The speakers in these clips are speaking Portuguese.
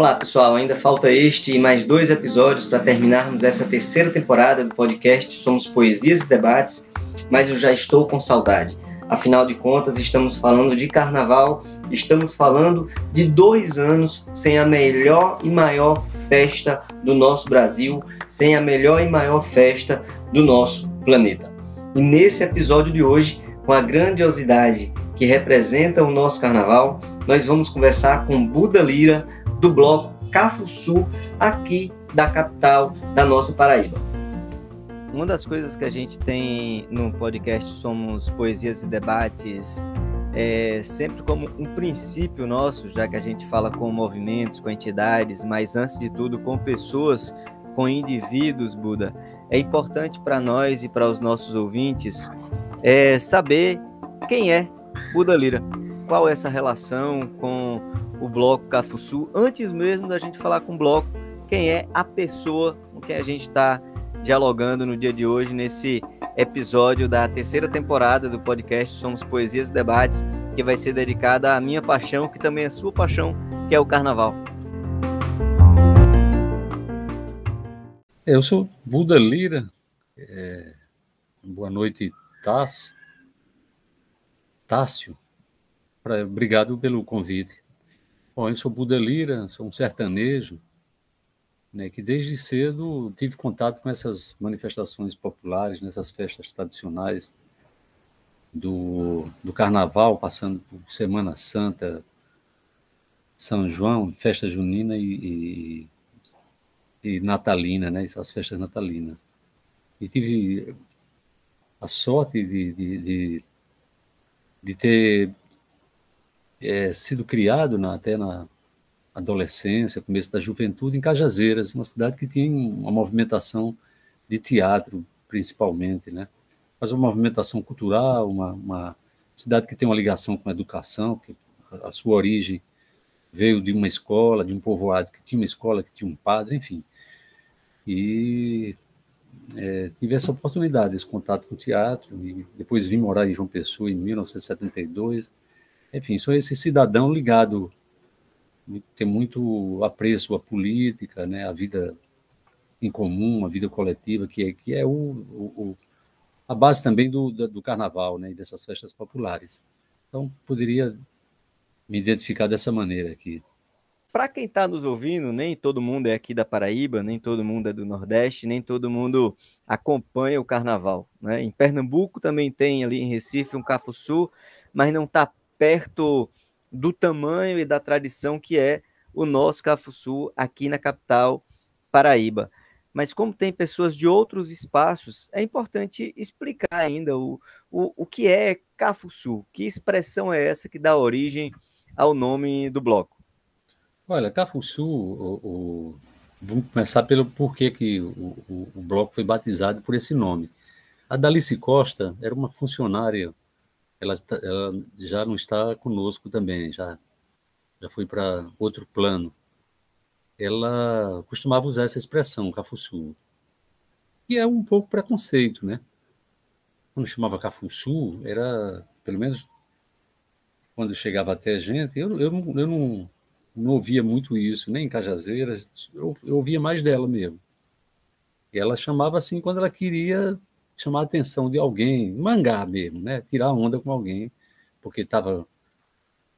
Olá pessoal, ainda falta este e mais dois episódios para terminarmos essa terceira temporada do podcast Somos Poesias e Debates, mas eu já estou com saudade. Afinal de contas, estamos falando de carnaval, estamos falando de dois anos sem a melhor e maior festa do nosso Brasil, sem a melhor e maior festa do nosso planeta. E nesse episódio de hoje, com a grandiosidade que representa o nosso carnaval, nós vamos conversar com Buda Lira, do bloco Cafuçu, aqui da capital da nossa Paraíba. Uma das coisas que a gente tem no podcast Somos Poesias e Debates é sempre como um princípio nosso, já que a gente fala com movimentos, com entidades, mas antes de tudo com pessoas, com indivíduos, Buda. É importante para nós e para os nossos ouvintes é, saber quem é Buda Lira, qual é essa relação com o bloco Cafuçu, antes mesmo da gente falar com o bloco, quem é a pessoa com quem a gente está dialogando no dia de hoje, nesse episódio da terceira temporada do podcast Somos Poesias e Debates, que vai ser dedicada à minha paixão, que também é sua paixão, que é o carnaval. Eu sou Buda Lira. É... Boa noite, Tássio. Tássio. Obrigado pelo convite. Bom, eu sou Buda Lira, sou um sertanejo, né, que desde cedo tive contato com essas manifestações populares, nessas festas tradicionais do, do Carnaval, passando por Semana Santa, São João, festa junina e, e, e natalina, né, essas festas natalinas. E tive a sorte de, de, de, de ter é, sido criado na, até na adolescência, começo da juventude, em Cajazeiras, uma cidade que tinha uma movimentação de teatro, principalmente, né? mas uma movimentação cultural, uma, uma cidade que tem uma ligação com a educação, que a sua origem veio de uma escola, de um povoado que tinha uma escola, que tinha um padre, enfim. E é, tive essa oportunidade, esse contato com o teatro, e depois vim morar em João Pessoa em 1972, enfim, sou esse cidadão ligado, tem muito apreço à política, né, à vida em comum, à vida coletiva, que é, que é o, o, a base também do, do carnaval né, e dessas festas populares. Então, poderia me identificar dessa maneira aqui. Para quem está nos ouvindo, nem todo mundo é aqui da Paraíba, nem todo mundo é do Nordeste, nem todo mundo acompanha o carnaval. Né? Em Pernambuco também tem ali em Recife um Cafuçu, mas não está perto do tamanho e da tradição que é o nosso Cafuçu aqui na capital Paraíba. Mas como tem pessoas de outros espaços, é importante explicar ainda o, o, o que é Cafuçu, que expressão é essa que dá origem ao nome do bloco. Olha, Cafuçu, o, o, vamos começar pelo porquê que o, o bloco foi batizado por esse nome. A Dalice Costa era uma funcionária ela, ela já não está conosco também, já, já foi para outro plano. Ela costumava usar essa expressão, cafuçu, que é um pouco preconceito, né? Quando chamava cafuçu, era, pelo menos quando chegava até a gente, eu, eu, não, eu não, não ouvia muito isso, nem em Cajazeiras, eu, eu ouvia mais dela mesmo. E ela chamava assim quando ela queria chamar a atenção de alguém, mangá mesmo, né? Tirar onda com alguém, porque estava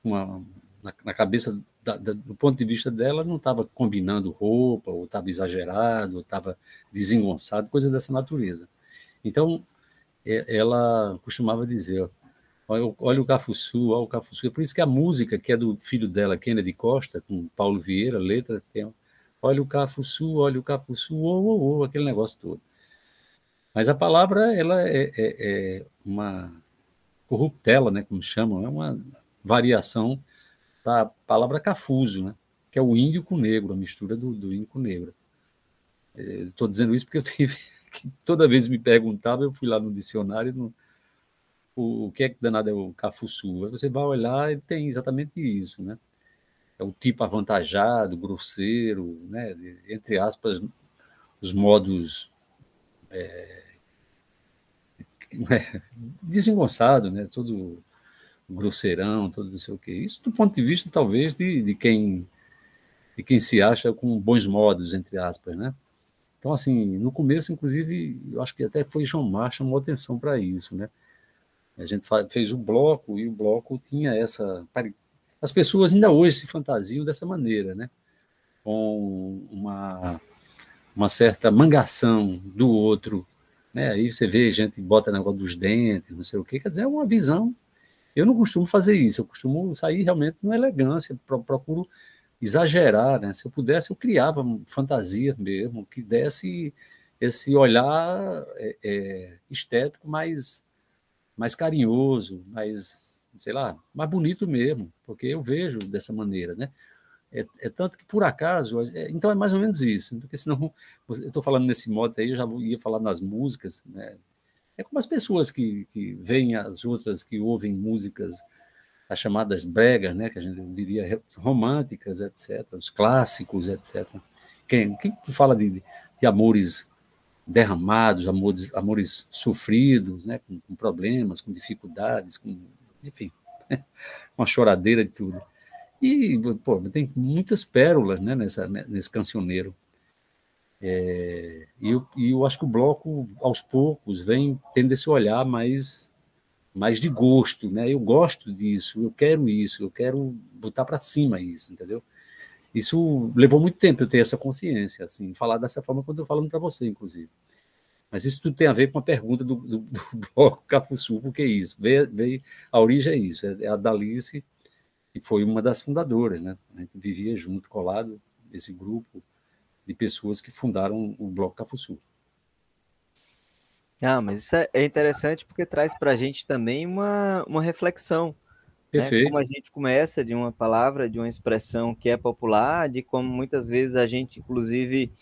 na, na, cabeça, da, da, do ponto de vista dela, não estava combinando roupa, ou estava exagerado, ou estava desengonçado, coisa dessa natureza. Então, é, ela costumava dizer, olha, olha o Cafuçu, olha o Cafuçu. É por isso que a música, que é do filho dela, Kennedy Costa, com Paulo Vieira, letra, tem, olha o Cafuçu, olha o Cafuçu, oh, oh, oh, aquele negócio todo. Mas a palavra ela é, é, é uma corruptela, né, como chamam, é uma variação da palavra cafuso, né, que é o índio com negro, a mistura do, do índio com negro. Estou dizendo isso porque eu tive toda vez me perguntava, eu fui lá no dicionário, no, o, o que é que danado é o cafuçu? Aí você vai olhar e tem exatamente isso, né? É o tipo avantajado, grosseiro, né? entre aspas, os modos é, desengonçado, né? todo grosseirão, todo não sei o quê. Isso do ponto de vista, talvez, de, de quem e quem se acha com bons modos, entre aspas, né? Então, assim, no começo, inclusive, eu acho que até foi João Mar chamou atenção para isso, né? A gente fez o bloco e o bloco tinha essa. As pessoas ainda hoje se fantasiam dessa maneira, né? Com uma, uma certa mangação do outro, né? Aí você vê gente bota negócio dos dentes, não sei o quê, quer dizer, é uma visão. Eu não costumo fazer isso, eu costumo sair realmente numa elegância, procuro exagerar, né? Se eu pudesse, eu criava fantasia mesmo, que desse esse olhar é, é, estético mais, mais carinhoso, mais, sei lá, mais bonito mesmo, porque eu vejo dessa maneira, né? É, é tanto que, por acaso, é, então é mais ou menos isso, porque senão, eu estou falando nesse modo aí, eu já ia falar nas músicas, né? É como as pessoas que, que veem as outras que ouvem músicas as chamadas bregas, né, que a gente diria românticas, etc., os clássicos, etc. Quem, quem fala de, de amores derramados, amores, amores sofridos, né, com, com problemas, com dificuldades, com, enfim, uma choradeira de tudo. E, pô, tem muitas pérolas né, nessa, nesse cancioneiro. É, e, eu, eu acho que o bloco, aos poucos, vem tendo esse olhar mais mais de gosto, né? Eu gosto disso, eu quero isso, eu quero botar para cima isso, entendeu? Isso levou muito tempo eu ter essa consciência, assim, falar dessa forma quando eu falando para você, inclusive. Mas isso tudo tem a ver com a pergunta do, do, do bloco Cafuçu, porque é isso? Veio, veio, a origem é isso, é, é a Dalice, que foi uma das fundadoras, né? A gente vivia junto, colado, esse grupo de pessoas que fundaram o Bloco Cafuçu. Ah, mas isso é, é interessante porque traz para a gente também uma, uma reflexão. Né? Perfeito. Né? Como a gente começa de uma palavra, de uma expressão que é popular, de como muitas vezes a gente, inclusive,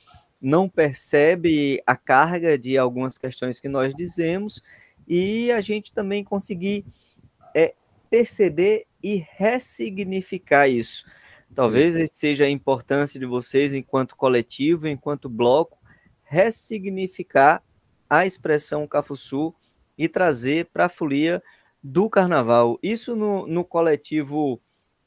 não percebe a carga de algumas questões que nós dizemos e a gente também conseguir é, perceber e ressignificar isso. Talvez seja a importância de vocês, enquanto coletivo, enquanto bloco, ressignificar a expressão Cafuçu e trazer para a folia do carnaval. Isso no, no coletivo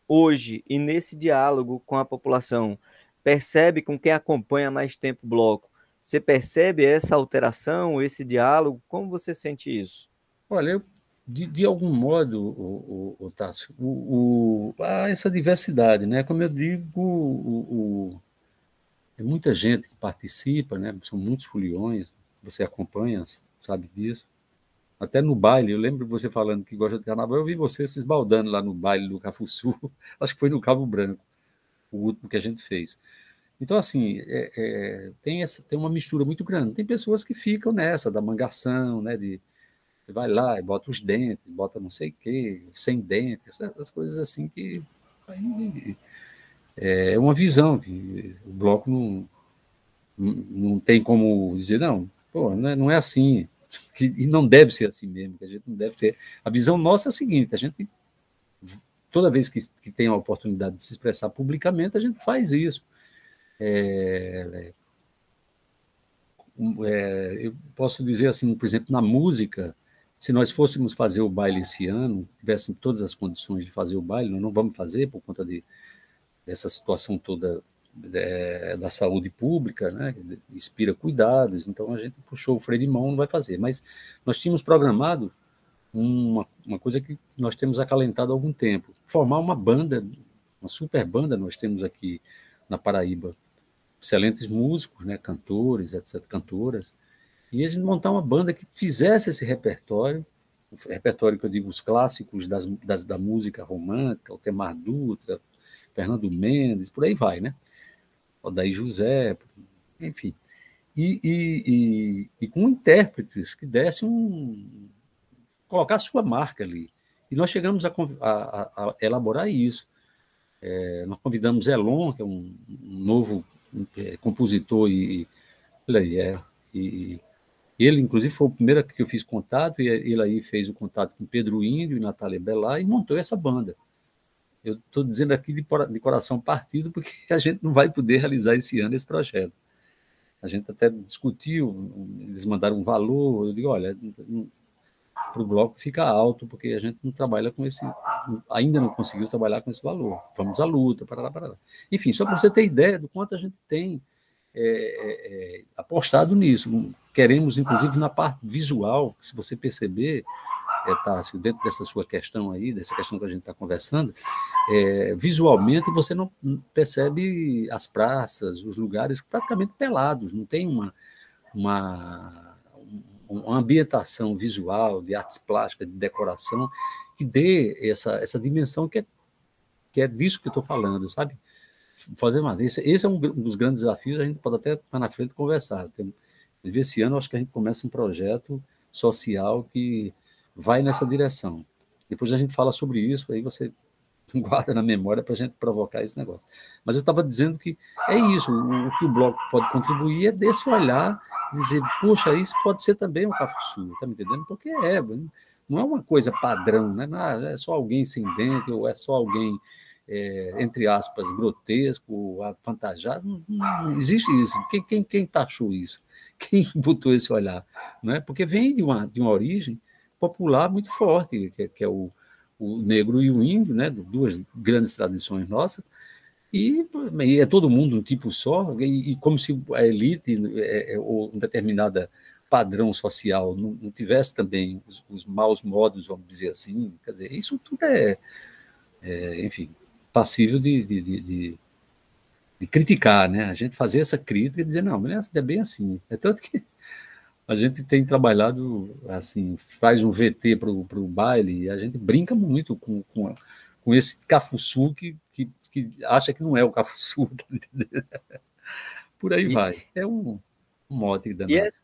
hoje e nesse diálogo com a população, percebe com quem acompanha mais tempo o bloco? Você percebe essa alteração, esse diálogo? Como você sente isso? Olha, eu, de, de algum modo, o, o, o, Tássio, o, o, essa diversidade, né? Como eu digo, o, é muita gente que participa, né? São muitos foliões, você acompanha, sabe disso. Até no baile, eu lembro você falando que gosta de carnaval, eu vi você se esbaldando lá no baile do Cafuçu, acho que foi no Cabo Branco, o último que a gente fez. Então, assim, é, é, tem, essa, tem uma mistura muito grande. Tem pessoas que ficam nessa, da mangação, né, de vai lá e bota os dentes, bota não sei o quê, sem dentes, essas coisas assim que é uma visão que o bloco não, não tem como dizer, não, Pô, não é, não é assim. Que, e não deve ser assim mesmo, que a gente não deve ter. A visão nossa é a seguinte: a gente, toda vez que, que tem a oportunidade de se expressar publicamente, a gente faz isso. É, é, eu posso dizer assim, por exemplo, na música, se nós fôssemos fazer o baile esse ano, tivéssemos todas as condições de fazer o baile, nós não vamos fazer por conta de, dessa situação toda é, da saúde pública, né, inspira cuidados, então a gente puxou o freio de mão, não vai fazer. Mas nós tínhamos programado uma, uma coisa que nós temos acalentado há algum tempo, formar uma banda, uma super banda nós temos aqui na Paraíba, excelentes músicos, né, cantores, etc., cantoras, e a gente montar uma banda que fizesse esse repertório, o repertório que eu digo, os clássicos das, das da música romântica, o Temar Dutra, Fernando Mendes, por aí vai, né? Odaí José, enfim. E, e, e, e, com intérpretes que dessem um. colocar a sua marca ali. E nós chegamos a, a, a elaborar isso. É, nós convidamos Elon, que é um, um novo é, compositor, e, e, é, e, ele, inclusive, foi o primeiro que eu fiz contato, e ele aí fez o contato com Pedro Índio e Natália Belá e montou essa banda. Eu estou dizendo aqui de, de coração partido, porque a gente não vai poder realizar esse ano esse projeto. A gente até discutiu, eles mandaram um valor, eu digo, olha, para o bloco fica alto, porque a gente não trabalha com esse, ainda não conseguiu trabalhar com esse valor. Vamos à luta, parará, parará. Enfim, só para você ter ideia do quanto a gente tem é, é, é, apostado nisso. Queremos, inclusive, na parte visual, se você perceber, é, Tássio, dentro dessa sua questão aí, dessa questão que a gente está conversando, é, visualmente você não percebe as praças, os lugares praticamente pelados, não tem uma, uma, uma ambientação visual, de artes plásticas, de decoração, que dê essa, essa dimensão que é, que é disso que eu estou falando, sabe? Fazer mais. Esse, esse é um, um, dos grandes desafios, a gente pode até mais na frente conversar. Tem, esse ano, acho que a gente começa um projeto social que vai nessa direção. Depois a gente fala sobre isso, aí você guarda na memória para a gente provocar esse negócio. Mas eu estava dizendo que é isso, o, o, que o bloco pode contribuir é desse olhar, dizer, poxa, isso pode ser também um Cafuçu, tá me entendendo? Porque é, não é uma coisa padrão, né? Não, é só alguém sem dente, ou é só alguém, é, entre aspas, grotesco, fantasiado, não, não existe isso. Quem, quem, quem taxou isso? Quem botou esse olhar? Não é? Porque vem de uma, de uma origem popular muito forte, que, que é o, o negro e o índio, né, duas grandes tradições nossas, e, é todo mundo um tipo só, e, e como se a elite é, é, ou um determinada padrão social não, não tivesse também os, os, maus modos, vamos dizer assim, dizer, isso tudo é, é enfim, passível de, de, de, de, criticar, né? A gente fazer essa crítica e dizer, não, mas é bem assim. É tanto que a gente tem trabalhado, assim, faz um VT para o baile e a gente brinca muito com, com, com esse cafuçu que, que, que, acha que não é o cafuçu, tá Por aí e, vai. É um, um mote danado. E essa,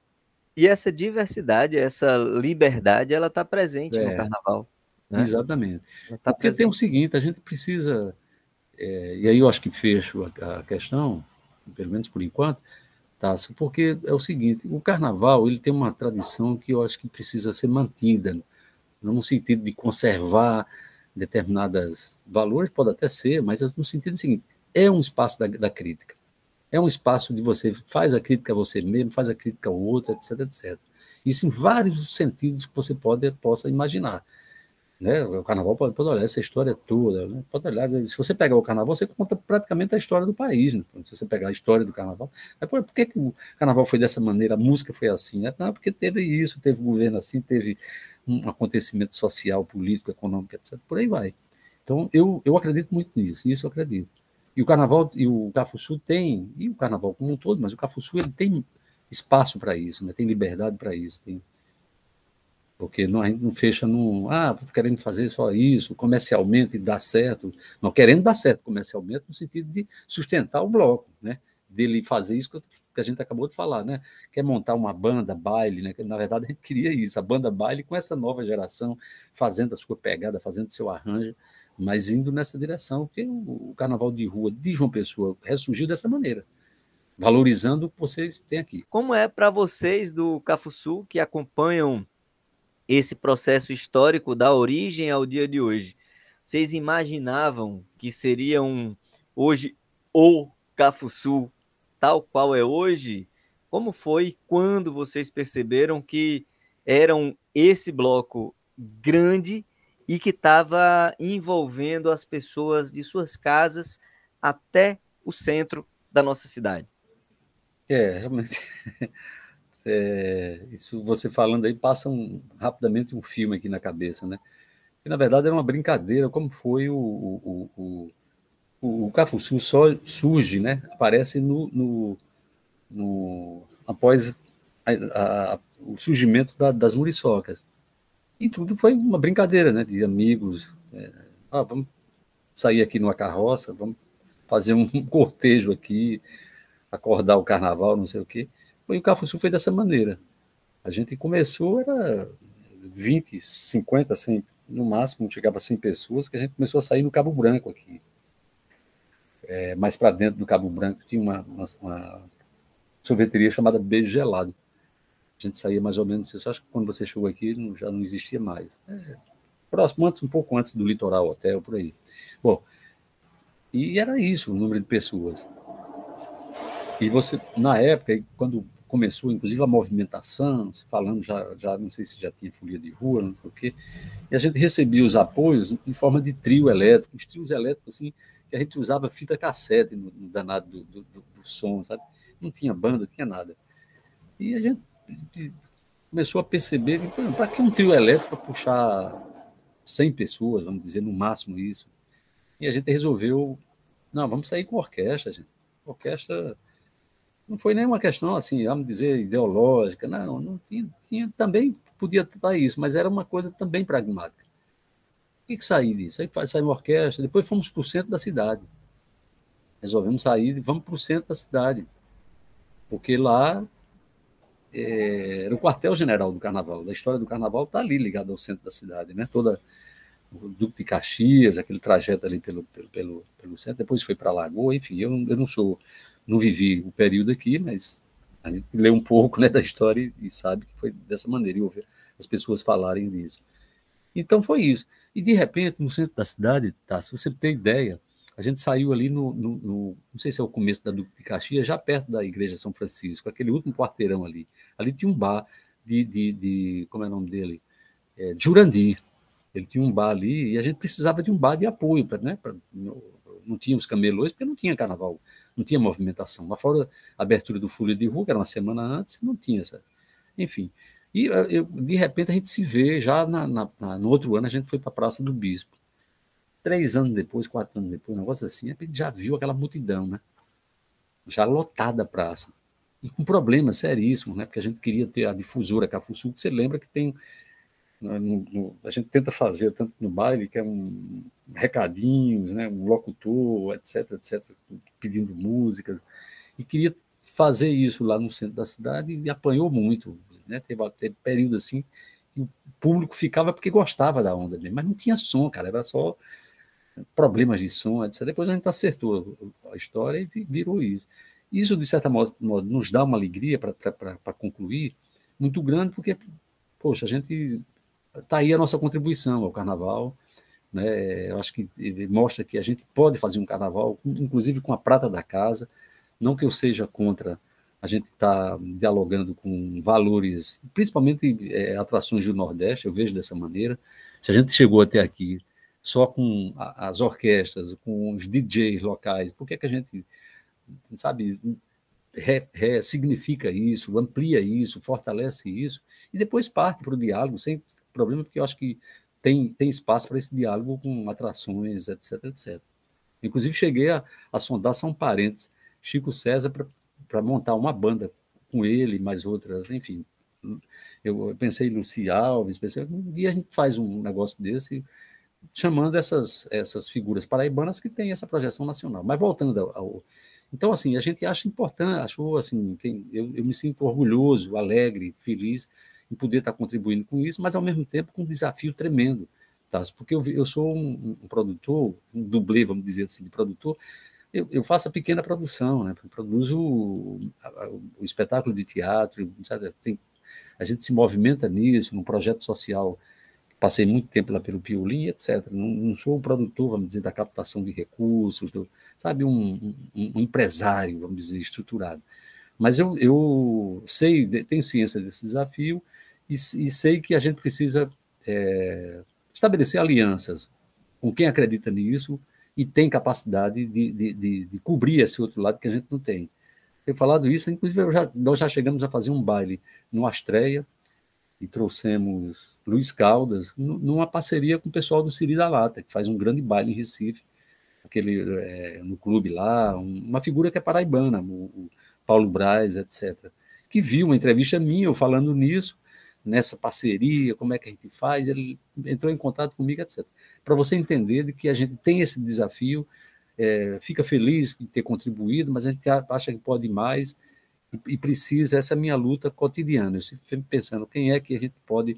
e essa diversidade, essa liberdade, ela está presente é, no carnaval. Né? Exatamente. Tá Porque presente. tem o seguinte, a gente precisa, é, e aí eu acho que fecho a, a questão, pelo menos por enquanto, Tássio, porque é o seguinte, o carnaval ele tem uma tradição que eu acho que precisa ser mantida, no sentido de conservar determinados valores, pode até ser, mas no sentido seguinte, é um espaço da, da crítica. É um espaço de você faz a crítica a você mesmo, faz a crítica ao outro, etc, etc. Isso em vários sentidos que você pode possa imaginar. Né? O carnaval pode, pode olhar essa história toda, né? pode olhar. Se você pegar o carnaval, você conta praticamente a história do país. Né? Se você pegar a história do carnaval, mas, por que, que o carnaval foi dessa maneira, a música foi assim? Né? Não, porque teve isso, teve governo assim, teve um acontecimento social, político, econômico, etc. Por aí vai. Então, eu, eu acredito muito nisso, isso eu acredito. E o carnaval, e o Cafuçu tem, e o carnaval como um todo, mas o Cafuçu ele tem espaço para isso, né? tem liberdade para isso, tem porque não, a gente não fecha num, ah, querendo fazer só isso, comercialmente dá certo, não querendo dar certo comercialmente no sentido de sustentar o bloco, né? Dele fazer isso que a gente acabou de falar, né? Quer montar uma banda baile, né? Na verdade a gente queria isso, a banda baile com essa nova geração fazendo a sua pegada, fazendo seu arranjo, mas indo nessa direção, porque o, carnaval de rua de João Pessoa ressurgiu dessa maneira valorizando o que vocês têm aqui. Como é para vocês do Cafuçu que acompanham esse processo histórico da origem ao dia de hoje. Vocês imaginavam que seriam hoje o Cafuçu tal qual é hoje? Como foi quando vocês perceberam que eram esse bloco grande e que estava envolvendo as pessoas de suas casas até o centro da nossa cidade? É, realmente. É, isso você falando aí passa um, rapidamente um filme aqui na cabeça, né? Que na verdade era uma brincadeira, como foi o, o, o, o, o Cafuçu só surge, né? Aparece no, no, no após a, a, o surgimento da, das muriçocas. E tudo foi uma brincadeira, né? De amigos. É, ah, vamos sair aqui numa carroça, vamos fazer um cortejo aqui, acordar o carnaval, não sei o quê. E o Cafuçu foi dessa maneira. A gente começou, era 20, 50, 100, no máximo, chegava a 100 pessoas, que a gente começou a sair no Cabo Branco aqui. É, mais para dentro do Cabo Branco tinha uma, uma, uma, sorveteria chamada Beijo Gelado. A gente saía mais ou menos isso. Acho que quando você chegou aqui já não existia mais. É, próximo, antes, um pouco antes do Litoral Hotel, por aí. Bom, e era isso o número de pessoas. E você, na época, quando começou, inclusive, a movimentação, falando já, já, não sei se já tinha folia de rua, não sei o quê, e a gente recebia os apoios em forma de trio elétrico, os trios elétricos, assim, que a gente usava fita cassete no, no danado do, do, do, do, som, sabe? Não tinha banda, tinha nada. E a gente começou a perceber para que um trio elétrico para puxar 100 pessoas, vamos dizer, no máximo isso? E a gente resolveu, não, vamos sair com orquestra, gente. Orquestra não foi nenhuma questão assim, vamos dizer, ideológica, não, não tinha, tinha também podia estar isso, mas era uma coisa também pragmática. O que, que sair disso? Aí saiu uma orquestra, depois fomos para o centro da cidade. Resolvemos sair e vamos para o centro da cidade, porque lá é, era o quartel-general do carnaval, da história do carnaval está ali ligado ao centro da cidade, né? Toda o Duque de Caxias, aquele trajeto ali pelo, pelo, pelo, pelo centro, depois foi para Lagoa, enfim, eu, eu não sou não vivi o período aqui, mas a gente lê um pouco né, da história e, sabe que foi dessa maneira, e ouve as pessoas falarem disso. Então foi isso. E de repente, no centro da cidade, tá, se você tem ideia, a gente saiu ali no, no, no, não sei se é o começo da Duque de Caxias, já perto da Igreja São Francisco, aquele último quarteirão ali. Ali tinha um bar de, de, de como é o nome dele? É. Ele tinha um bar ali e a gente precisava de um bar de apoio, pra, né? Pra, não tinha os camelões, porque não tinha carnaval não tinha movimentação. Mas fora a abertura do Folha de Rua, que era uma semana antes, não tinha. Sabe? Enfim. E eh, eu, de repente a gente se vê, já na, na, na, no outro ano a gente foi para a Praça do Bispo. Três anos depois, quatro anos depois, um negócio assim, a gente já viu aquela multidão, né? Já lotada a praça. E com problemas seríssimos, né? Porque a gente queria ter a difusora Cafuçu, que você lembra que tem no, no, a gente tenta fazer tanto no baile, que é um recadinhos, né, um locutor, etc, etc, pedindo música, e queria fazer isso lá no centro da cidade e apanhou muito, né, teve, teve período assim que o público ficava porque gostava da onda mesmo, mas não tinha som, cara, era só problemas de som, etc. Depois a gente acertou a história e virou isso. Isso, de certa modo, nos dá uma alegria para concluir muito grande, porque, poxa, a gente está aí a nossa contribuição ao carnaval. Né? Eu acho que mostra que a gente pode fazer um carnaval, inclusive com a prata da casa. Não que eu seja contra a gente estar tá dialogando com valores, principalmente é, atrações do Nordeste, eu vejo dessa maneira. Se a gente chegou até aqui só com as orquestras, com os DJs locais, por que, é que a gente, sabe, ressignifica isso, amplia isso, fortalece isso, e depois parte para o diálogo, sem problema, porque eu acho que tem, tem espaço para esse diálogo com atrações, etc, etc. Inclusive, cheguei a, a sondar, são parentes, Chico César, para montar uma banda com ele, mais outras, enfim. Eu pensei em Luci Alves, pensei, um dia a gente faz um negócio desse, chamando essas, essas figuras paraibanas que têm essa projeção nacional. Mas voltando ao, ao então, assim, a gente acha importante, achou assim, eu, eu me sinto orgulhoso, alegre, feliz em poder estar contribuindo com isso, mas ao mesmo tempo com um desafio tremendo, tá? porque eu, eu sou um, um, produtor, um dublê, vamos dizer assim, de produtor, eu, eu faço a pequena produção, né? Produzo o, o, espetáculo de teatro, sabe? Tem, a gente se movimenta nisso, num projeto social. Passei muito tempo lá pelo Piolim, etc. Não, não sou o produtor, vamos dizer, da captação de recursos, do, sabe, um, um, um empresário, vamos dizer, estruturado. Mas eu, eu sei, tenho ciência desse desafio e, e sei que a gente precisa é, estabelecer alianças com quem acredita nisso e tem capacidade de, de, de, de, cobrir esse outro lado que a gente não tem. Tenho falado isso, inclusive já, nós já chegamos a fazer um baile no Astreia e trouxemos Luiz Caldas numa parceria com o pessoal do Siri da Lata, que faz um grande baile em Recife, aquele, é, no clube lá, uma figura que é paraibana, o, o Paulo Braz, etc., que viu uma entrevista minha eu falando nisso, nessa parceria, como é que a gente faz, ele entrou em contato comigo, etc. Para você entender de que a gente tem esse desafio, é, fica feliz de ter contribuído, mas a gente acha que pode mais e, e precisa, essa é a minha luta cotidiana. Eu sempre pensando quem é que a gente pode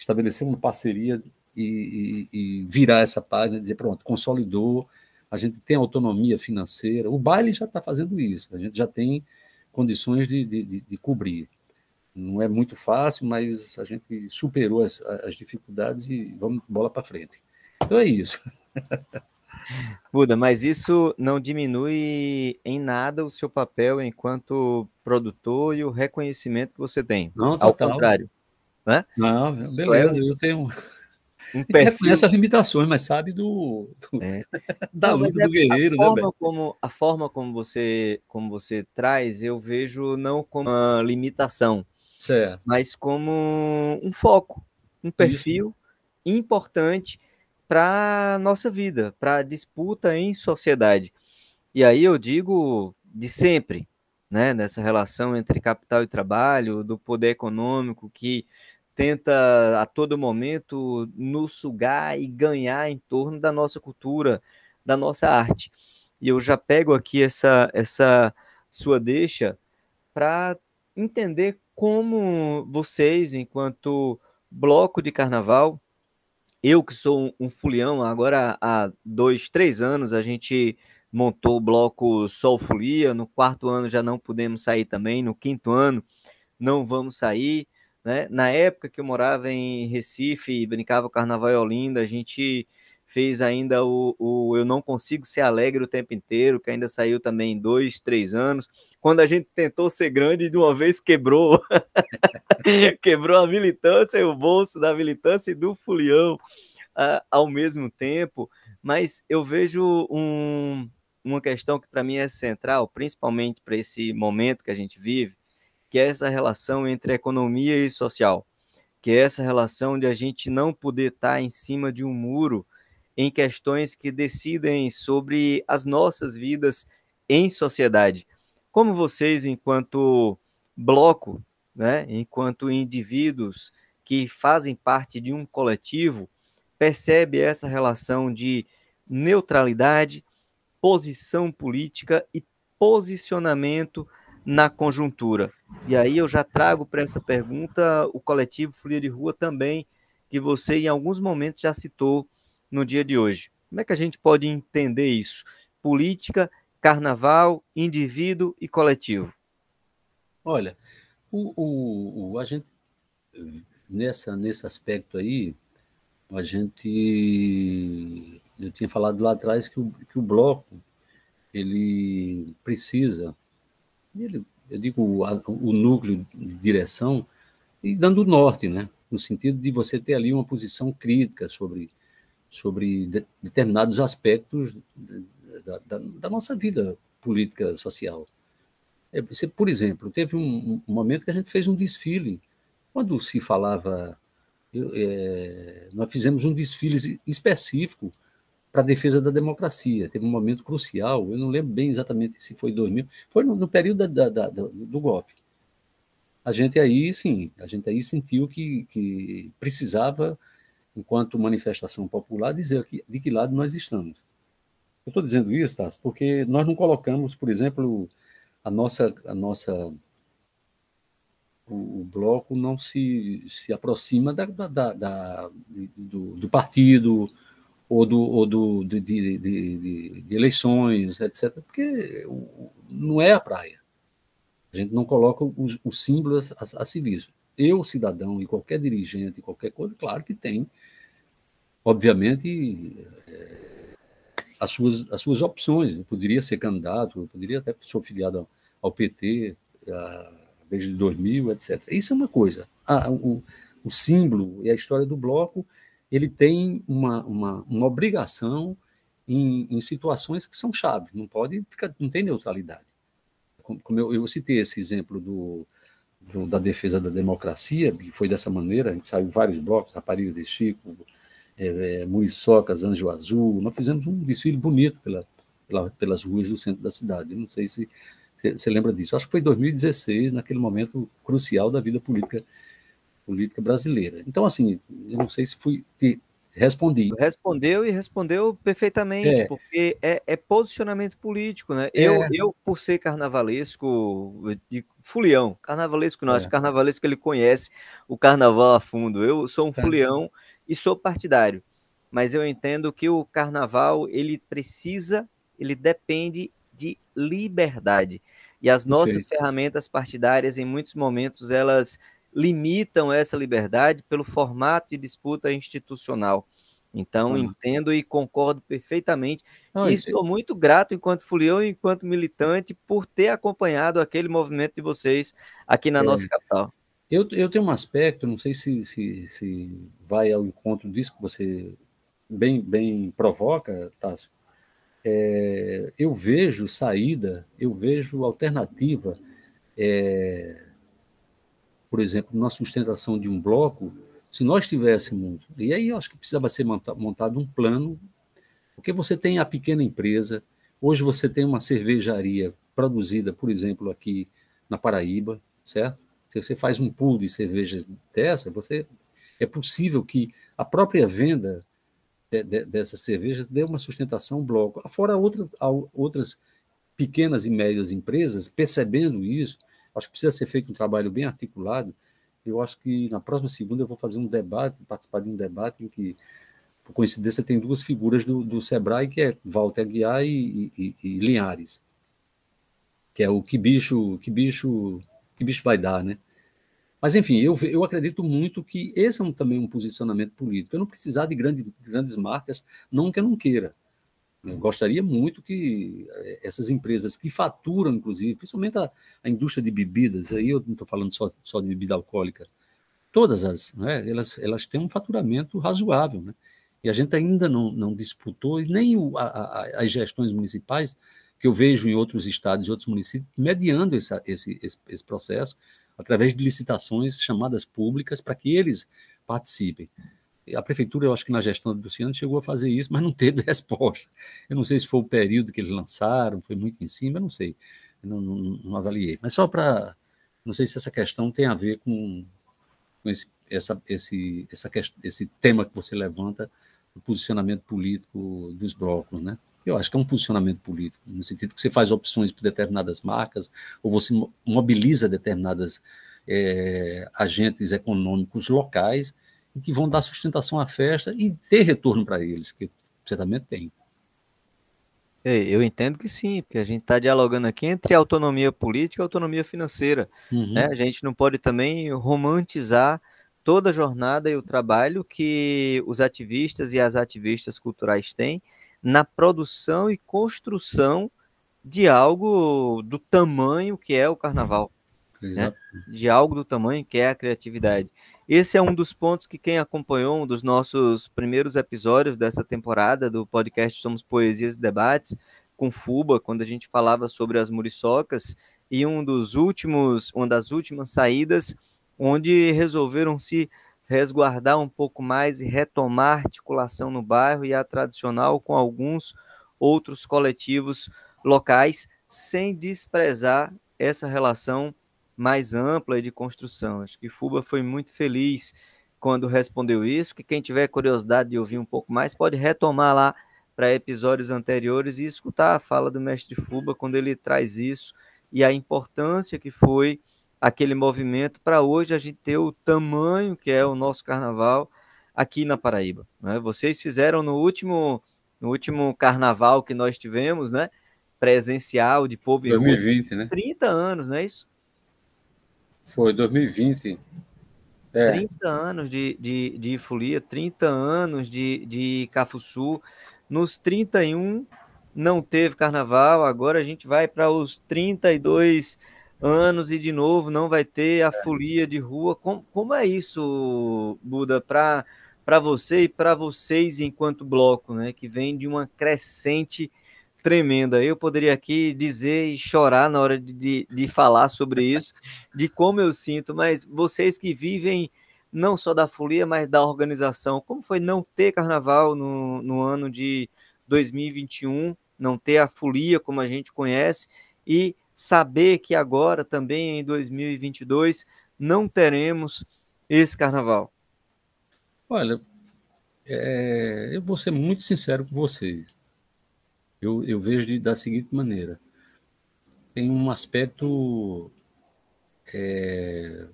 estabelecer uma parceria e, e, e virar essa página, dizer, pronto, consolidou, a gente tem autonomia financeira, o baile já está fazendo isso, a gente já tem condições de, de, de, de cobrir. Não é muito fácil, mas a gente superou as, as dificuldades e vamos bola para frente. Então é isso. Buda, mas isso não diminui em nada o seu papel enquanto produtor e o reconhecimento que você tem. Não, total. Ao contrário. Né? Não, beleza, é... eu tenho um perfil... reconhece as limitações, mas sabe do, do é. da luta é do guerreiro, a né, forma né, como A forma como você, como você traz, eu vejo não como uma limitação, certo. mas como um foco, um perfil Isso. importante para nossa vida, para a disputa em sociedade. E aí eu digo de sempre, né, nessa relação entre capital e trabalho, do poder econômico que tenta a todo momento nos sugar e ganhar em torno da nossa cultura, da nossa arte. E eu já pego aqui essa essa sua deixa para entender como vocês, enquanto bloco de carnaval, eu que sou um, fulião, agora há dois, três anos a gente montou o bloco Sol Folia, no quarto ano já não pudemos sair também, no quinto ano não vamos sair, né? Na época que eu morava em Recife e brincava o Carnaval em Olinda, a gente fez ainda o, o Eu Não Consigo Ser Alegre o Tempo Inteiro, que ainda saiu também em dois, três anos. Quando a gente tentou ser grande, de uma vez quebrou. quebrou a militância e o bolso da militância e do fulião uh, ao mesmo tempo. Mas eu vejo um, uma questão que para mim é central, principalmente para esse momento que a gente vive, que é essa relação entre economia e social, que é essa relação de a gente não poder estar tá em cima de um muro em questões que decidem sobre as nossas vidas em sociedade. Como vocês, enquanto bloco, né, enquanto indivíduos que fazem parte de um coletivo, percebe essa relação de neutralidade, posição política e posicionamento na conjuntura. E aí eu já trago para essa pergunta o coletivo Folia de Rua também, que você em alguns momentos já citou no dia de hoje. Como é que a gente pode entender isso? Política, carnaval, indivíduo e coletivo. Olha, o, o, o, a gente, nessa, nesse aspecto aí, a gente. Eu tinha falado lá atrás que o, que o bloco ele precisa, ele, eu digo o, o núcleo de direção, e dando o norte, né? no sentido de você ter ali uma posição crítica sobre sobre de, determinados aspectos da, da, da, nossa vida política social. É, você, por exemplo, teve um, um, momento que a gente fez um desfile, quando se falava, eu, é, nós fizemos um desfile específico para a defesa da democracia. Teve um momento crucial, eu não lembro bem exatamente se foi 2000, foi no, no período da, da, do golpe. A gente aí, sim, a gente aí sentiu que, que precisava enquanto manifestação popular, dizer aqui, de que lado nós estamos. Eu estou dizendo isso, Tassi, porque nós não colocamos, por exemplo, a nossa, a nossa o, bloco não se, se aproxima da, da, da do, do, partido ou, do, ou do, de, de, de, de eleições, etc., porque não é a praia. A gente não coloca os, os símbolos a, a eu, cidadão, e qualquer dirigente, qualquer coisa, claro que tem, obviamente, é, as, suas, as suas opções. Eu poderia ser candidato, eu poderia até ser filiado ao, ao PT a, desde 2000, etc. Isso é uma coisa. Ah, o, o símbolo e a história do bloco, ele tem uma, uma, uma obrigação em, em, situações que são chave, não pode ficar, não tem neutralidade. Como, eu, eu citei esse exemplo do, do, da defesa da democracia, que foi dessa maneira, a gente saiu vários blocos, Rapariga de Chico, é, é, Muriçocas, Anjo Azul, nós fizemos um desfile bonito pela, pela, pelas ruas do centro da cidade, não sei se você lembra disso, acho que foi 2016, naquele momento crucial da vida política política brasileira. Então, assim, eu não sei se fui respondi. Respondeu e respondeu perfeitamente, é. porque é, é, posicionamento político, né? É. Eu, eu, por ser carnavalesco, de fulião, carnavalesco não, acho que é. carnavalesco ele conhece o carnaval a fundo. Eu sou um fulião e sou partidário, mas eu entendo que o carnaval, ele precisa, ele depende de liberdade. E as nossas ferramentas partidárias, em muitos momentos, elas limitam essa liberdade pelo formato de disputa institucional. Então, entendo e concordo perfeitamente. e sou muito grato, enquanto folião e enquanto militante, por ter acompanhado aquele movimento de vocês aqui na é. nossa capital. Eu, eu tenho um aspecto, não sei se, se, se vai ao encontro disso que você bem, bem provoca, Tássio. É, eu vejo saída, eu vejo alternativa, é, por exemplo, na sustentação de um bloco, se nós tivéssemos, e aí eu acho que precisava ser montado um plano, porque você tem a pequena empresa, hoje você tem uma cervejaria produzida, por exemplo, aqui na Paraíba, certo? Se você faz um pool de cervejas dessa, você é possível que a própria venda de, de, dessas cervejas dê uma sustentação ao bloco. Fora outra, outras pequenas e médias empresas percebendo isso, acho que precisa ser feito um trabalho bem articulado eu acho que na próxima segunda eu vou fazer um debate, participar de um debate em que, por coincidência, tem duas figuras do, do Sebrae, que é Walter Aguiar e, e, e Linhares, que é o que bicho, que bicho, que bicho vai dar, né? Mas, enfim, eu, eu acredito muito que esse é um, também um posicionamento político. Eu não precisar de grande, grandes marcas, não que eu não queira. Gostaria muito que eh, essas empresas que faturam, inclusive, principalmente a, a indústria de bebidas, aí eu não estou falando só, só de bebida alcoólica, todas as, né, elas, elas têm um faturamento razoável, né? E a gente ainda não, não disputou, e nem o, a, a, as gestões municipais, que eu vejo em outros estados e outros municípios, mediando esse, esse, esse processo, através de licitações chamadas públicas, para que eles participem. A prefeitura, eu acho que na gestão do Luciano, chegou a fazer isso, mas não teve resposta. Eu não sei se foi o período que eles lançaram, foi muito em cima, eu não sei. Eu não, não, não avaliei. Mas só para. Não sei se essa questão tem a ver com, com esse, essa, esse, essa, esse tema que você levanta, o posicionamento político dos blocos, né? Eu acho que é um posicionamento político, no sentido que você faz opções por determinadas marcas, ou você mobiliza determinadas é, agentes econômicos locais e que vão dar sustentação à festa e ter retorno para eles, que certamente tem. Eu entendo que sim, porque a gente está dialogando aqui entre autonomia política e autonomia financeira. Uhum. Né? A gente não pode também romantizar toda a jornada e o trabalho que os ativistas e as ativistas culturais têm na produção e construção de algo do tamanho que é o carnaval. Né? De algo do tamanho que é a criatividade. Esse é um dos pontos que quem acompanhou um dos nossos primeiros episódios dessa temporada do podcast Somos Poesias e Debates com Fuba, quando a gente falava sobre as muriçocas, e um dos últimos, uma das últimas saídas onde resolveram se resguardar um pouco mais e retomar a articulação no bairro e a tradicional com alguns outros coletivos locais, sem desprezar essa relação mais ampla e de construção. Acho que Fuba foi muito feliz quando respondeu isso, que quem tiver curiosidade de ouvir um pouco mais pode retomar lá para episódios anteriores e escutar a fala do mestre Fuba quando ele traz isso e a importância que foi aquele movimento para hoje a gente ter o tamanho que é o nosso carnaval aqui na Paraíba. Né? Vocês fizeram no último, no último carnaval que nós tivemos, né? Presencial de povo 2020, né? 30 anos, não é isso? Foi 2020. É. 30 anos de, de, de folia, 30 anos de, de Cafuçu. Nos 31 não teve carnaval, agora a gente vai para os 32 anos e de novo não vai ter a folia de rua. Como, como é isso, Buda, para você e para vocês enquanto bloco, né, que vem de uma crescente tremenda. Eu poderia aqui dizer e chorar na hora de, de, de, falar sobre isso, de como eu sinto, mas vocês que vivem não só da folia, mas da organização, como foi não ter carnaval no, no ano de 2021, não ter a folia como a gente conhece e saber que agora, também em 2022, não teremos esse carnaval? Olha, é, eu vou ser muito sincero com vocês eu, eu vejo de, da seguinte maneira: tem um aspecto é,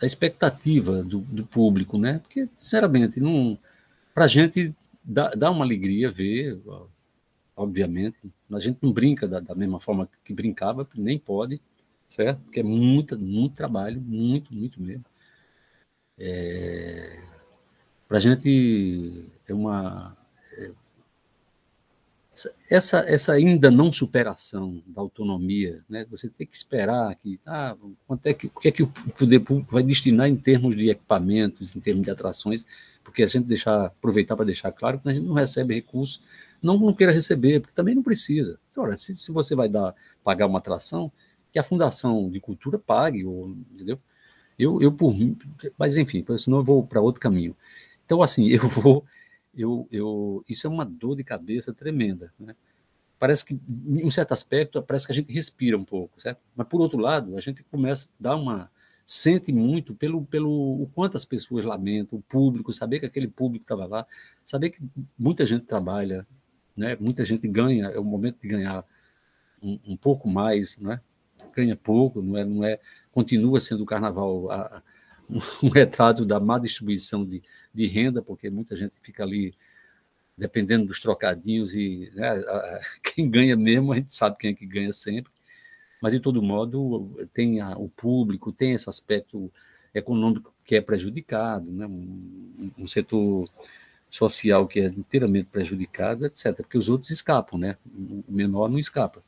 da expectativa do, do, público, né? Porque, sinceramente, não, para a gente dá, dá uma alegria ver, obviamente. A gente não brinca da, da mesma forma que brincava, nem pode, certo? Porque é muito, muito trabalho, muito, muito mesmo. É, para a gente é uma essa essa ainda não superação da autonomia, né? Você tem que esperar que ah, quanto é que o que é que o poder público vai destinar em termos de equipamentos, em termos de atrações, porque a gente deixar aproveitar para deixar claro que a gente não recebe recursos, não não queira receber, porque também não precisa. Ora, se, se você vai dar pagar uma atração, que a Fundação de Cultura pague, ou, entendeu? Eu, eu por mas enfim, senão eu vou para outro caminho. Então, assim, eu vou, eu, eu, isso é uma dor de cabeça tremenda, né? Parece que, em um certo aspecto, parece que a gente respira um pouco, certo? Mas, por outro lado, a gente começa a dar uma, sente muito pelo, pelo o quanto as pessoas lamentam, o público, saber que aquele público estava lá, saber que muita gente trabalha, né? muita gente ganha, é o momento de ganhar um, um pouco mais, né? ganha pouco, não é, não é, continua sendo o carnaval a, um retrato da má distribuição de, de renda, porque muita gente fica ali dependendo dos trocadinhos e né, quem ganha mesmo a gente sabe quem é que ganha sempre, mas de todo modo tem a, o público, tem esse aspecto econômico que é prejudicado, né, um, um setor social que é inteiramente prejudicado, etc. Porque os outros escapam, né? O menor não escapa.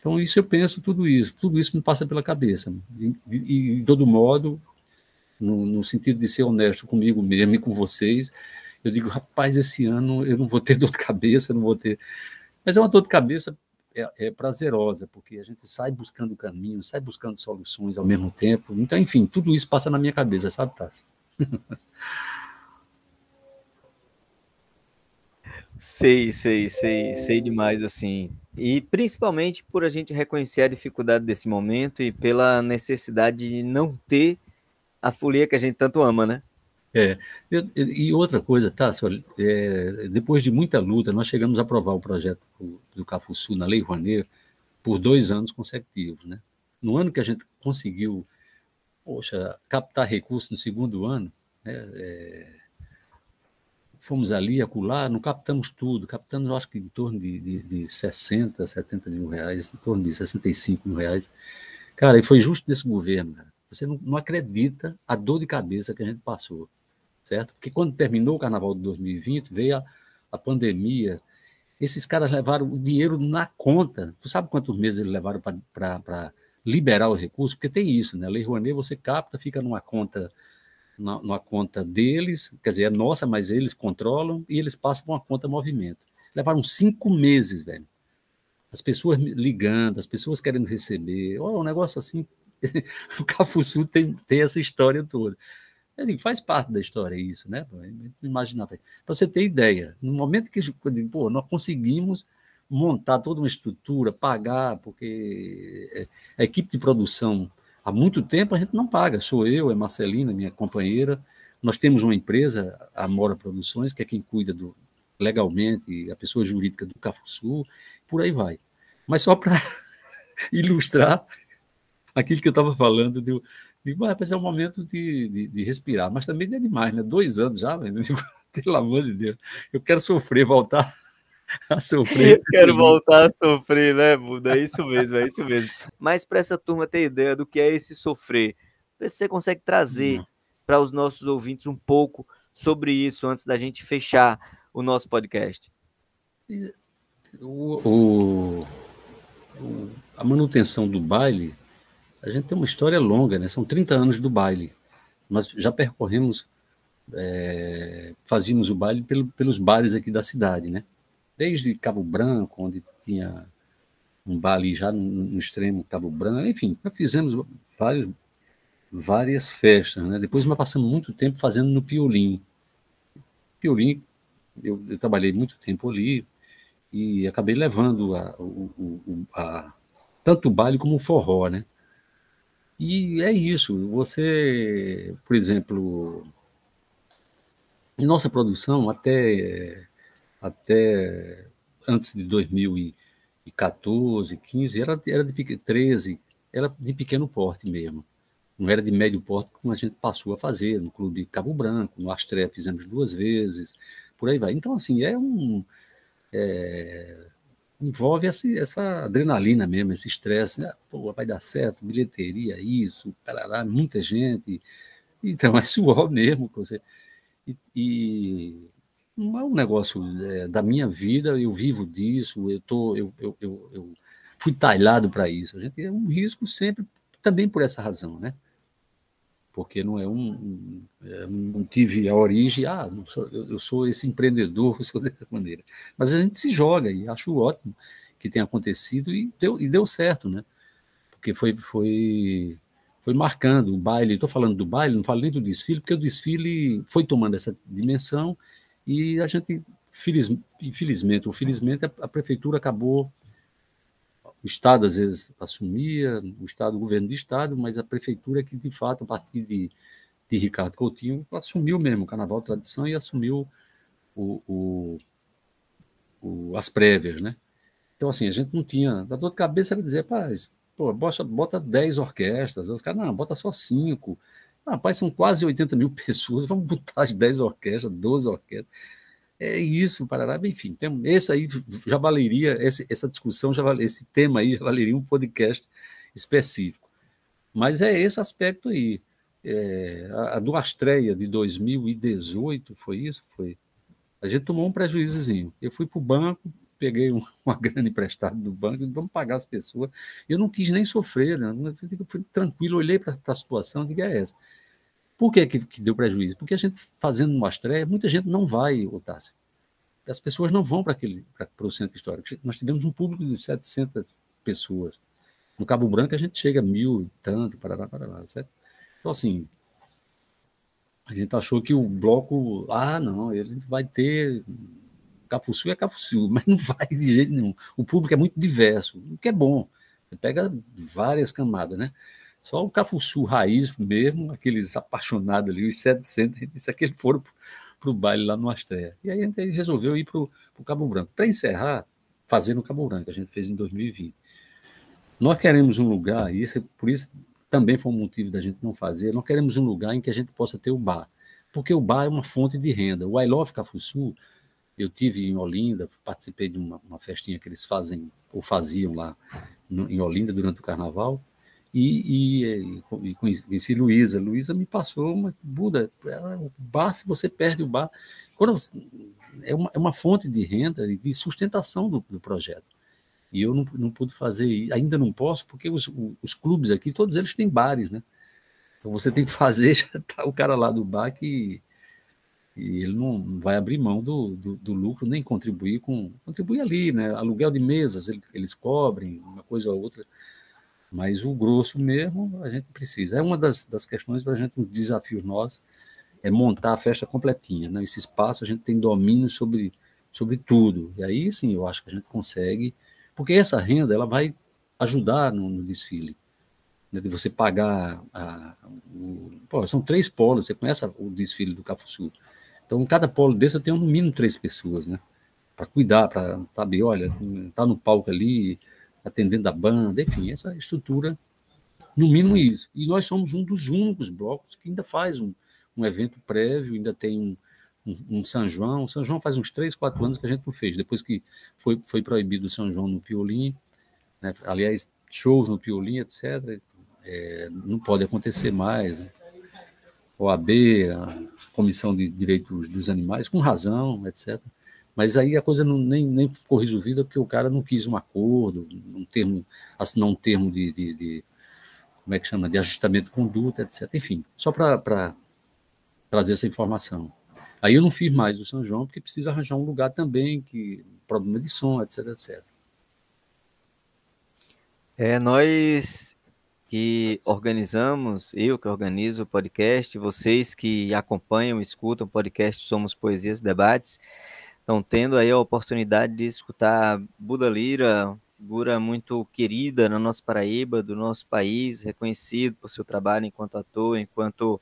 Então, isso eu penso, tudo isso, tudo isso me passa pela cabeça. E, e de todo modo, no, no, sentido de ser honesto comigo mesmo e com vocês, eu digo, rapaz, esse ano eu não vou ter dor de cabeça, não vou ter. Mas é uma dor de cabeça é, é prazerosa, porque a gente sai buscando caminhos, sai buscando soluções ao mesmo tempo. Então, enfim, tudo isso passa na minha cabeça, sabe, Tassi? Sei, sei, sei, sei demais, assim. E principalmente por a gente reconhecer a dificuldade desse momento e pela necessidade de não ter a folia que a gente tanto ama, né? É, eu, e outra coisa, tá, senhor, é, depois de muita luta, nós chegamos a aprovar o projeto do Cafuçu na Lei Rouanet por dois anos consecutivos, né? No ano que a gente conseguiu, poxa, captar recursos no segundo ano, né, é, fomos ali, acolá, não captamos tudo, captamos acho que em torno de, de, de 60, 70 mil reais, em torno de 65 mil reais. Cara, e foi justo desse governo, cara. Você não, não acredita a dor de cabeça que a gente passou, certo? Porque quando terminou o carnaval de 2020, veio a, a pandemia, esses caras levaram o dinheiro na conta. Tu sabe quantos meses eles levaram para liberar o recurso? Porque tem isso, né? A Lei Rouanet você capta, fica numa conta numa conta deles, quer dizer, é nossa, mas eles controlam e eles passam para uma conta movimento. Levaram cinco meses, velho. As pessoas ligando, as pessoas querendo receber. Oh, um negócio assim. o Cafuçu tem, tem essa história toda. Digo, faz parte da história isso, né? Imaginava. Para você ter ideia, no momento que pô, nós conseguimos montar toda uma estrutura, pagar, porque é, a equipe de produção há muito tempo a gente não paga. Sou eu, é Marcelina, minha companheira. Nós temos uma empresa, a Mora Produções, que é quem cuida do, legalmente, a pessoa jurídica do Cafuçu, por aí vai. Mas só para ilustrar aquilo que eu estava falando, de, de mas é um momento de, de, de, respirar, mas também não é demais, né? Dois anos já, pelo amor de Deus, eu quero sofrer, voltar a sofrer. Quero voltar a sofrer, né, Buda? É isso mesmo, é isso mesmo. Mas para essa turma ter ideia do que é esse sofrer, você consegue trazer hum. para os nossos ouvintes um pouco sobre isso antes da gente fechar o nosso podcast? O, o, o, a manutenção do baile, a gente tem uma história longa, né? São 30 anos do baile. Nós já percorremos, é, fazíamos o baile pelo, pelos bares aqui da cidade, né? desde Cabo Branco, onde tinha um bar ali já no, no extremo Cabo Branco, enfim, nós fizemos vários, várias festas, né? Depois nós passamos muito tempo fazendo no Piolim. Piolim, eu, eu trabalhei muito tempo ali e acabei levando a, o, a, tanto o baile como o forró, né? E é isso, você, por exemplo, em nossa produção, até até antes de 2014, 15, era, era de 13, era de pequeno porte mesmo. Não era de médio porte como a gente passou a fazer no Clube Cabo Branco, no Astré fizemos duas vezes, por aí vai. Então, assim, é um. É, envolve essa, essa, adrenalina mesmo, esse estresse. Né? Pô, vai dar certo, bilheteria, isso, parará, muita gente. Então, é suor mesmo. Você... E, e não é um negócio é, da minha vida, eu vivo disso, eu, tô, eu, eu, eu, eu fui talhado para isso. A gente é um risco sempre, também por essa razão, né? Porque não é um. um é, não tive a origem, ah, sou, eu, eu, sou esse empreendedor, sou dessa maneira. Mas a gente se joga e acho ótimo que tenha acontecido e deu, e deu certo, né? Porque foi, foi, foi marcando o baile. Estou falando do baile, não falo nem do desfile, porque o desfile foi tomando essa dimensão e a gente, feliz, infelizmente ou felizmente, a, a, prefeitura acabou. O Estado, às vezes, assumia, o Estado, o governo de Estado, mas a prefeitura que, de fato, a partir de, de Ricardo Coutinho, assumiu mesmo o Carnaval Tradição e assumiu o, o, o, as prévias, né? Então, assim, a gente não tinha. A dor de cabeça era dizer, paz, pô, bota, bota 10 orquestras. Os caras, não, bota só 5. Rapaz, são quase 80 mil pessoas, vamos botar as 10 orquestras, 12 orquestras. É isso, Parará. Enfim, tem, esse aí já valeria, esse, essa discussão, já vale, esse tema aí já valeria um podcast específico. Mas é esse aspecto aí. É, a, a do Astreia de 2018, foi isso? Foi. A gente tomou um prejuízozinho. Eu fui para o banco, peguei uma grana emprestada do banco, vamos pagar as pessoas. Eu não quis nem sofrer, né? eu fui tranquilo, olhei para a situação digo, é essa. Por que, que, que, deu prejuízo? Porque a gente fazendo uma estreia, muita gente não vai, Otácio. As pessoas não vão para para o centro histórico. Nós tivemos um público de 700 pessoas. No Cabo Branco a gente chega a mil e tanto, para lá, certo? Então, assim, a gente achou que o bloco, ah, não, ele vai ter Cafuçu é Cafuçu, mas não vai de jeito nenhum. O público é muito diverso, o que é bom. Você pega várias camadas, né? Só o Cafuçu raiz mesmo, aqueles apaixonados ali, os 700, a gente disse que eles foram para o baile lá no Astrea. E aí a gente resolveu ir para o Cabo Branco. Para encerrar, fazendo o Cabo Branco, a gente fez em 2020. Nós queremos um lugar, e isso, por isso também foi um motivo da gente não fazer, nós queremos um lugar em que a gente possa ter o bar. Porque o bar é uma fonte de renda. O I Love Cafuçu eu tive em Olinda, participei de uma, uma festinha que eles fazem ou faziam lá no, em Olinda durante o Carnaval e, e, e conheci Luísa. Luísa me passou uma Buda, o bar, se você perde o bar, quando, é, uma, é uma fonte de renda e de sustentação do, do projeto. E eu não, não pude fazer, ainda não posso, porque os, os clubes aqui, todos eles têm bares, né? Então você tem que fazer, já tá o cara lá do bar que e ele não vai abrir mão do, do, do, lucro nem contribuir com contribuir ali, né? Aluguel de mesas eles cobrem uma coisa ou outra, mas o grosso mesmo a gente precisa. É uma das, das questões para a gente um desafio nosso é montar a festa completinha, né? Esse espaço a gente tem domínio sobre sobre tudo e aí sim eu acho que a gente consegue, porque essa renda ela vai ajudar no, no desfile né? de você pagar a, o, pô, são três polos, você conhece o desfile do Cafuçu, então, cada polo desse eu tenho no mínimo três pessoas, né? Para cuidar, para saber, olha, tá no palco ali, atendendo a banda, enfim, essa estrutura, no mínimo isso. E nós somos um dos únicos blocos que ainda faz um, um evento prévio, ainda tem um, um, um, São João. O São João faz uns três, quatro anos que a gente não fez, depois que foi, foi proibido o São João no Piolim, né? aliás, shows no Piolim, etc., é, não pode acontecer mais. Né? OAB, a Comissão de Direitos dos Animais, com razão, etc. Mas aí a coisa não, nem, nem ficou resolvida porque o cara não quis um acordo, um termo, assinar um termo de, de, de como é que chama, de ajustamento de conduta, etc. Enfim, só para trazer essa informação. Aí eu não fiz mais o São João porque precisa arranjar um lugar também que problema de som, etc, etc. É, nós que organizamos, eu que organizo o podcast, vocês que acompanham, escutam o podcast Somos Poesias Debates, estão tendo aí a oportunidade de escutar Buda Lira, figura muito querida na nossa Paraíba, do nosso país, reconhecido por seu trabalho enquanto ator, enquanto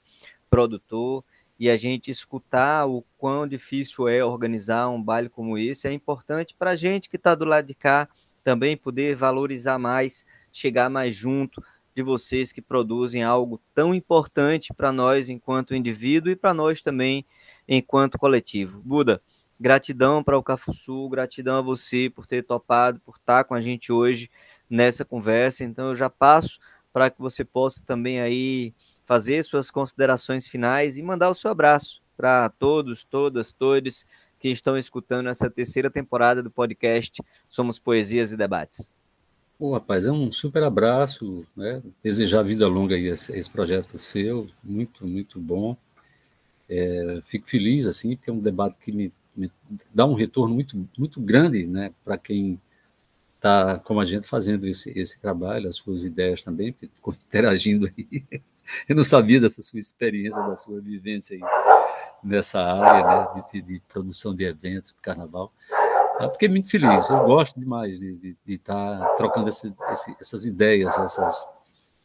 produtor, e a gente escutar o quão difícil é organizar um baile como esse é importante para a gente que está do lado de cá também poder valorizar mais, chegar mais junto, de vocês que produzem algo tão importante para nós enquanto indivíduo e para nós também enquanto coletivo. Buda, gratidão para o Cafuçu, gratidão a você por ter topado, por estar com a gente hoje nessa conversa. Então eu já passo para que você possa também aí fazer suas considerações finais e mandar o seu abraço para todos, todas, todos que estão escutando essa terceira temporada do podcast Somos Poesias e Debates. Pô, rapaz, é um super abraço, né? Desejar vida longa aí esse, esse projeto seu, muito, muito bom. É, fico feliz, assim, porque é um debate que me dá um retorno muito, muito grande, né, para quem está, como a gente, fazendo esse, esse trabalho, as suas ideias também, ficou interagindo aí. Eu não sabia dessa sua experiência, da sua vivência aí nessa área né, de, de, produção de eventos, de carnaval. Eu fiquei muito feliz, eu gosto demais de estar tá trocando esse, esse, essas ideias, essas,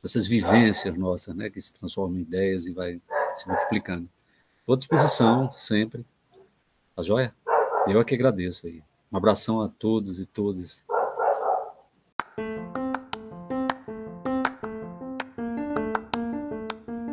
essas vivências nossas, né, que se transformam em ideias e vai se multiplicando. Estou à disposição sempre. Tá joia? Eu é que agradeço aí. Um abração a todos e todas.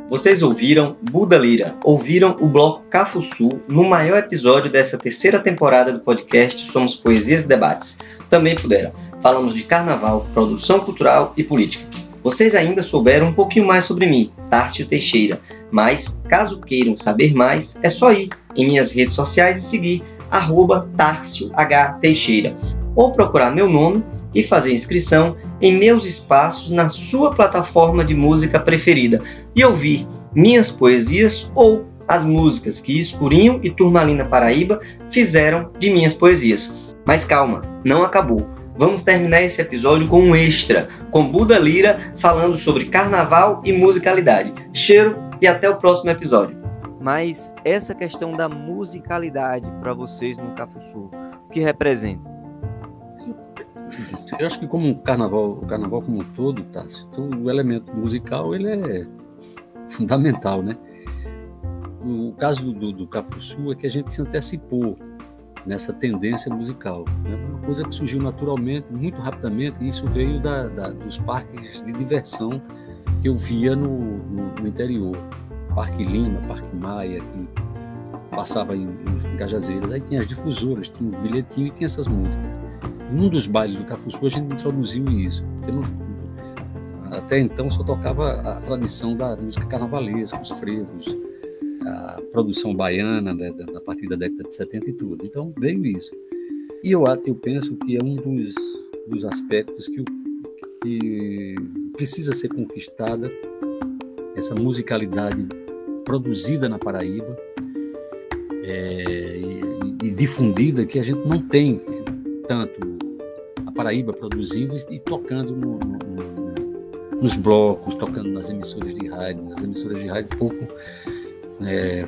Vocês ouviram Buda Lira, ouviram o bloco Cafuçu no maior episódio dessa terceira temporada do podcast Somos Poesias e Debates. Também puderam. Falamos de carnaval, produção cultural e política. Vocês ainda souberam um pouquinho mais sobre mim, Tárcio Teixeira, mas caso queiram saber mais, é só ir em minhas redes sociais e seguir arroba Tárcio H. Teixeira ou procurar meu nome e fazer inscrição em meus espaços na sua plataforma de música preferida e ouvir minhas poesias ou as músicas que Escurinho e Turmalina Paraíba fizeram de minhas poesias. Mas calma, não acabou. Vamos terminar esse episódio com um extra, com Buda Lira falando sobre carnaval e musicalidade. Cheiro e até o próximo episódio. Mas essa questão da musicalidade para vocês no Cafuçu, o que representa? Eu acho que como o carnaval, o carnaval como um todo, tá, então, o elemento musical ele é fundamental, né? O caso do, do Cafuçu é que a gente se antecipou nessa tendência musical. Né? Uma coisa que surgiu naturalmente, muito rapidamente, e isso veio da, da, dos parques de diversão que eu via no, no, no, interior. Parque Lima, Parque Maia, que passava em, em Cajazeiras. Aí tinha as difusoras, tinha o bilhetinho e tinha essas músicas. Num dos bailes do Cafuçu a gente introduziu isso. Não, até então só tocava a tradição da música carnavalesca, os frevos, a produção baiana né, a partir da década de 70 e tudo. Então veio isso. E eu, eu penso que é um dos, dos aspectos que, que precisa ser conquistada, essa musicalidade produzida na Paraíba é, e, e, difundida que a gente não tem tanto a Paraíba produzindo e, e tocando no, no nos blocos, tocando nas emissoras de rádio. As emissoras de rádio pouco é,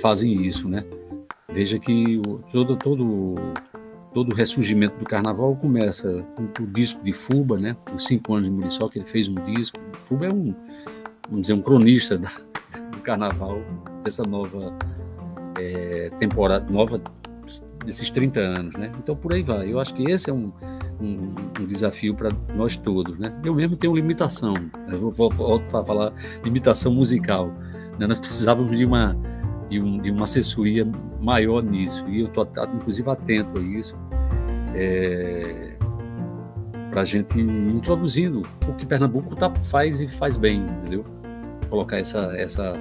fazem isso, né? Veja que o, todo, todo, todo o ressurgimento do carnaval começa com o disco de Fuba, né? Os cinco anos de Muriçoca, ele fez um disco. Fuba é um, vamos dizer, um cronista da, do carnaval, dessa nova é, temporada, nova desses 30 anos, né? Então por aí vai. Eu acho que esse é um, um, um desafio para nós todos, né? Eu mesmo tenho limitação, eu vou, falar limitação musical, né? Nós precisávamos de uma de, um, de uma assessoria maior nisso e eu estou inclusive atento a isso é, para a gente introduzindo o que Pernambuco tá, faz e faz bem, entendeu? Colocar essa essa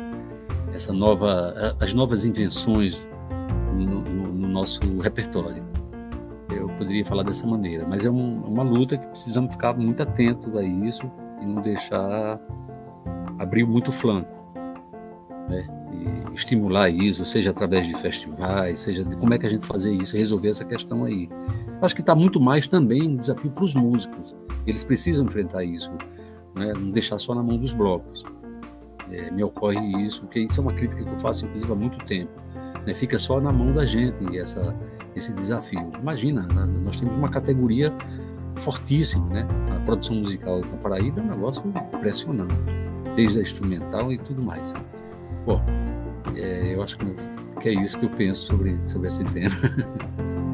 essa nova as novas invenções no, no, no nosso repertório poderia falar dessa maneira, mas é um, uma luta que precisamos ficar muito atentos a isso e não deixar abrir muito flanco, né? E estimular isso, seja através de festivais, seja de como é que a gente fazer isso, resolver essa questão aí. Acho que está muito mais também um desafio para os músicos. Eles precisam enfrentar isso, né? não deixar só na mão dos blocos. É, me ocorre isso, porque isso é uma crítica que eu faço, inclusive, há muito tempo. Né? Fica só na mão da gente essa esse desafio. Imagina, nós temos uma categoria fortíssima, né? A produção musical da Paraíba é um negócio impressionante, desde a instrumental e tudo mais. Bom, é, eu acho que, que é isso que eu penso sobre, sobre esse tema.